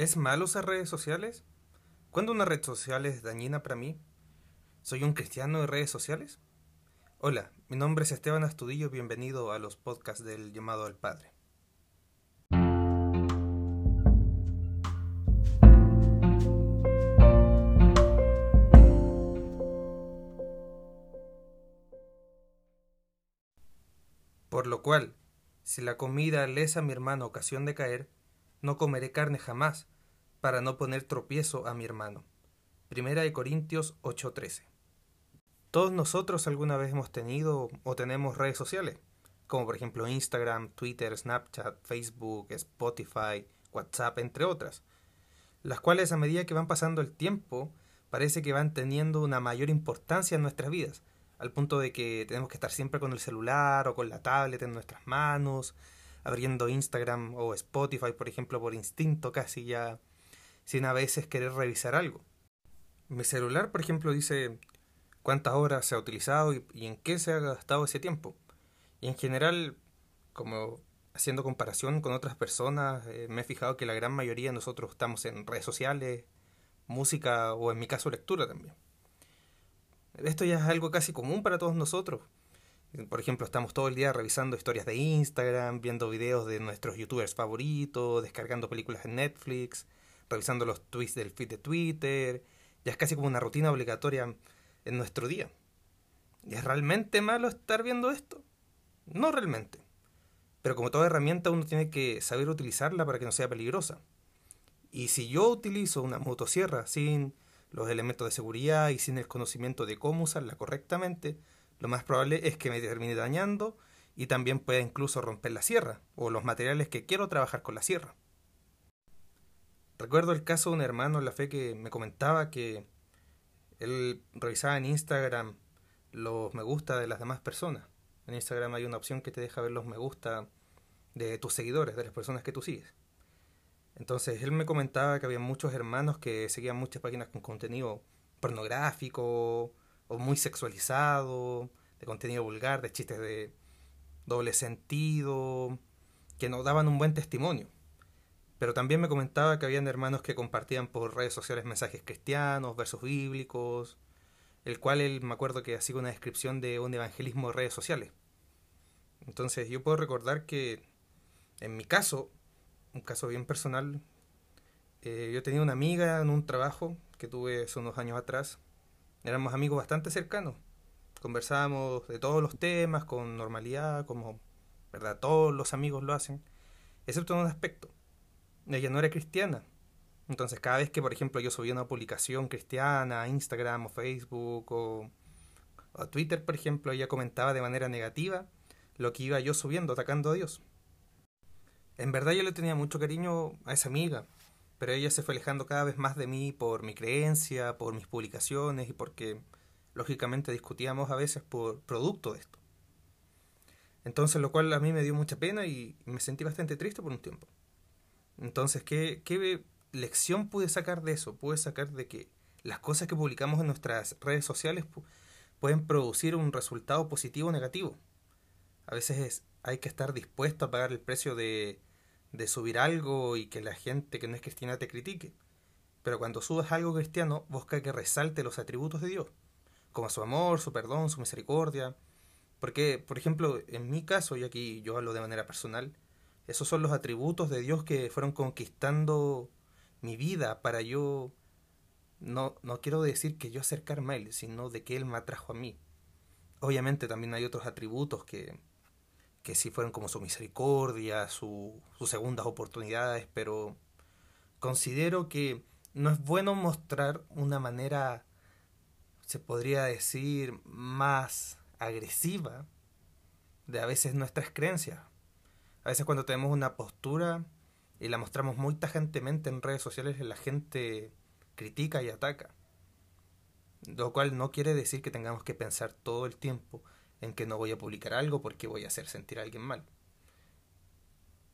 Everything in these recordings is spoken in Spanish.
¿Es malo usar redes sociales? ¿Cuándo una red social es dañina para mí? ¿Soy un cristiano de redes sociales? Hola, mi nombre es Esteban Astudillo, bienvenido a los podcasts del llamado al Padre. Por lo cual, si la comida les a mi hermano ocasión de caer, no comeré carne jamás, para no poner tropiezo a mi hermano. Primera de Corintios 8:13. Todos nosotros alguna vez hemos tenido o tenemos redes sociales, como por ejemplo Instagram, Twitter, Snapchat, Facebook, Spotify, WhatsApp, entre otras, las cuales a medida que van pasando el tiempo parece que van teniendo una mayor importancia en nuestras vidas, al punto de que tenemos que estar siempre con el celular o con la tablet en nuestras manos, abriendo Instagram o Spotify, por ejemplo, por instinto casi ya, sin a veces querer revisar algo. Mi celular, por ejemplo, dice cuántas horas se ha utilizado y, en qué se ha gastado ese tiempo. Y en general, como haciendo comparación con otras personas, eh, me he fijado que la gran mayoría de nosotros estamos en redes sociales, música o en mi caso lectura también. Esto ya es algo casi común para todos nosotros. Por ejemplo, estamos todo el día revisando historias de Instagram, viendo videos de nuestros youtubers favoritos, descargando películas en Netflix, revisando los tweets del feed de Twitter. Ya es casi como una rutina obligatoria en nuestro día. ¿Y es realmente malo estar viendo esto? No realmente. Pero como toda herramienta uno tiene que saber utilizarla para que no sea peligrosa. Y si yo utilizo una motosierra sin los elementos de seguridad y sin el conocimiento de cómo usarla correctamente, lo más probable es que me termine dañando y también pueda incluso romper la sierra o los materiales que quiero trabajar con la sierra. Recuerdo el caso de un hermano en la fe que me comentaba que él revisaba en Instagram los me gusta de las demás personas. En Instagram hay una opción que te deja ver los me gusta de tus seguidores, de las personas que tú sigues. Entonces él me comentaba que había muchos hermanos que seguían muchas páginas con contenido pornográfico o muy sexualizado, de contenido vulgar, de chistes de doble sentido, que no daban un buen testimonio. Pero también me comentaba que habían hermanos que compartían por redes sociales mensajes cristianos, versos bíblicos, el cual él me acuerdo que hacía una descripción de un evangelismo de redes sociales. Entonces yo puedo recordar que en mi caso, un caso bien personal, eh, yo tenía una amiga en un trabajo que tuve hace unos años atrás, éramos amigos bastante cercanos. Conversábamos de todos los temas con normalidad, como verdad todos los amigos lo hacen, excepto en un aspecto. Ella no era cristiana. Entonces cada vez que, por ejemplo, yo subía una publicación cristiana a Instagram o Facebook o, a Twitter, por ejemplo, ella comentaba de manera negativa lo que iba yo subiendo, atacando a Dios. En verdad yo le tenía mucho cariño a esa amiga, pero ella se fue alejando cada vez más de mí por mi creencia, por mis publicaciones y porque lógicamente discutíamos a veces por producto de esto. Entonces, lo cual a mí me dio mucha pena y me sentí bastante triste por un tiempo. Entonces, ¿qué, qué lección pude sacar de eso? Pude sacar de que las cosas que publicamos en nuestras redes sociales pueden producir un resultado positivo o negativo. A veces hay que estar dispuesto a pagar el precio de de subir algo y que la gente que no es cristiana te critique. Pero cuando subas algo cristiano, busca que resalte los atributos de Dios, como su amor, su perdón, su misericordia. Porque, por ejemplo, en mi caso, y aquí yo hablo de manera personal, esos son los atributos de Dios que fueron conquistando mi vida para yo, no, no quiero decir que yo acercarme a Él, sino de que Él me atrajo a mí. Obviamente también hay otros atributos que, que sí fueron como su misericordia, su, sus segundas oportunidades, pero considero que no es bueno mostrar una manera, se podría decir, más agresiva de a veces nuestras creencias. A veces cuando tenemos una postura y la mostramos muy tajantemente en redes sociales, la gente critica y ataca. Lo cual no quiere decir que tengamos que pensar todo el tiempo en que no voy a publicar algo porque voy a hacer sentir a alguien mal.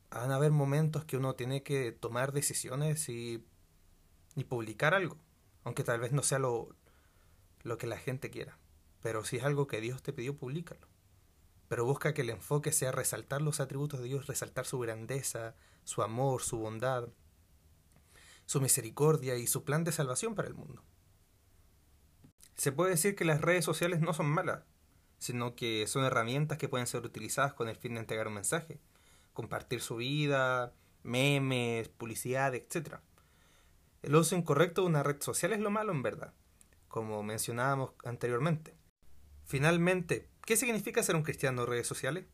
Van a haber momentos que uno tiene que tomar decisiones y, y publicar algo, aunque tal vez no sea lo, lo que la gente quiera. Pero si es algo que Dios te pidió, públicalo. Pero busca que el enfoque sea resaltar los atributos de Dios, resaltar su grandeza, su amor, su bondad. su misericordia y su plan de salvación para el mundo. Se puede decir que las redes sociales no son malas, sino que son herramientas que pueden ser utilizadas con el fin de entregar un mensaje, compartir su vida, memes, publicidad, etc. El uso incorrecto de una red social es lo malo en verdad, como mencionábamos anteriormente. Finalmente, ¿qué significa ser un cristiano en redes sociales?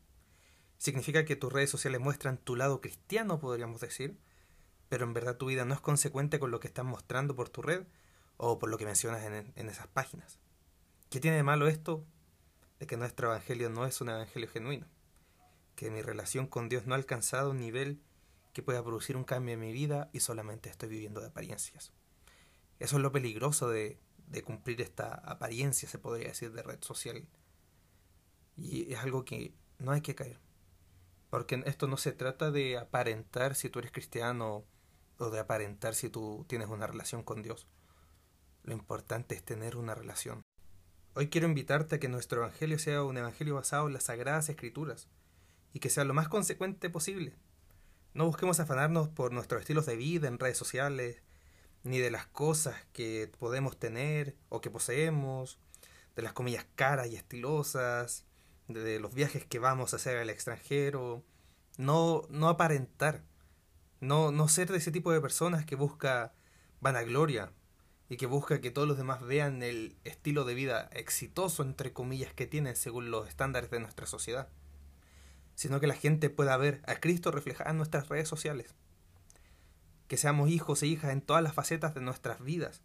Significa que tus redes sociales muestran tu lado cristiano, podríamos decir, pero en verdad tu vida no es consecuente con lo que estás mostrando por tu red o por lo que mencionas en, en esas páginas. ¿Qué tiene de malo esto? Que nuestro evangelio no es un evangelio genuino, que mi relación con Dios no ha alcanzado un nivel que pueda producir un cambio en mi vida y solamente estoy viviendo de apariencias. Eso es lo peligroso de cumplir esta apariencia, se podría decir, de red social. Y es algo que no hay que caer. Porque esto no se trata de aparentar si tú eres cristiano o de aparentar si tú tienes una relación con Dios. Lo importante es tener una relación. Hoy quiero invitarte a que nuestro Evangelio sea un Evangelio basado en las Sagradas Escrituras y que sea lo más consecuente posible. No busquemos afanarnos por nuestros estilos de vida en redes sociales, ni de las cosas que podemos tener o que poseemos, de las comillas caras y estilosas, de los viajes que vamos a hacer al extranjero. No, no aparentar, no, no ser de ese tipo de personas que busca vanagloria, y que busca que todos los demás vean el estilo de vida exitoso, entre comillas, que tienen según los estándares de nuestra sociedad, sino que la gente pueda ver a Cristo reflejado en nuestras redes sociales, que seamos hijos e hijas en todas las facetas de nuestras vidas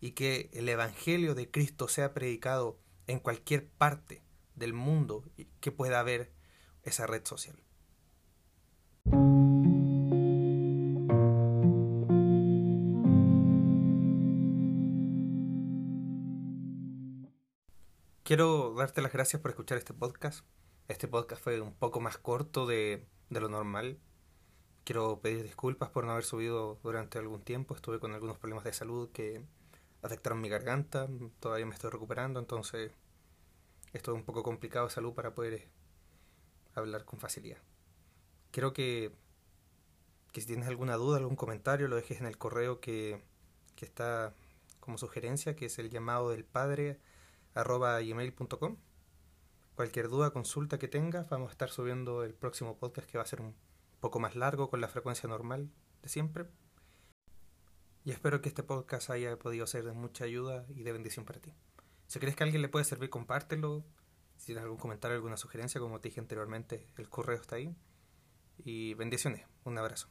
y que el Evangelio de Cristo sea predicado en cualquier parte del mundo que pueda ver esa red social. Quiero darte las gracias por escuchar este podcast. Este podcast fue un poco más corto de, lo normal. Quiero pedir disculpas por no haber subido durante algún tiempo. Estuve con algunos problemas de salud que afectaron mi garganta. Todavía me estoy recuperando, entonces esto es un poco complicado de salud para poder eh, hablar con facilidad. Quiero que, que si tienes alguna duda, algún comentario, lo dejes en el correo que, que está como sugerencia, que es el llamado del padre arroba gmail.com. Cualquier duda, consulta que tengas, vamos a estar subiendo el próximo podcast que va a ser un poco más largo con la frecuencia normal de siempre. Y espero que este podcast haya podido ser de mucha ayuda y de bendición para ti. Si crees que a alguien le puede servir, compártelo. Si tienes algún comentario, alguna sugerencia, como te dije anteriormente, el correo está ahí. Y bendiciones. Un abrazo.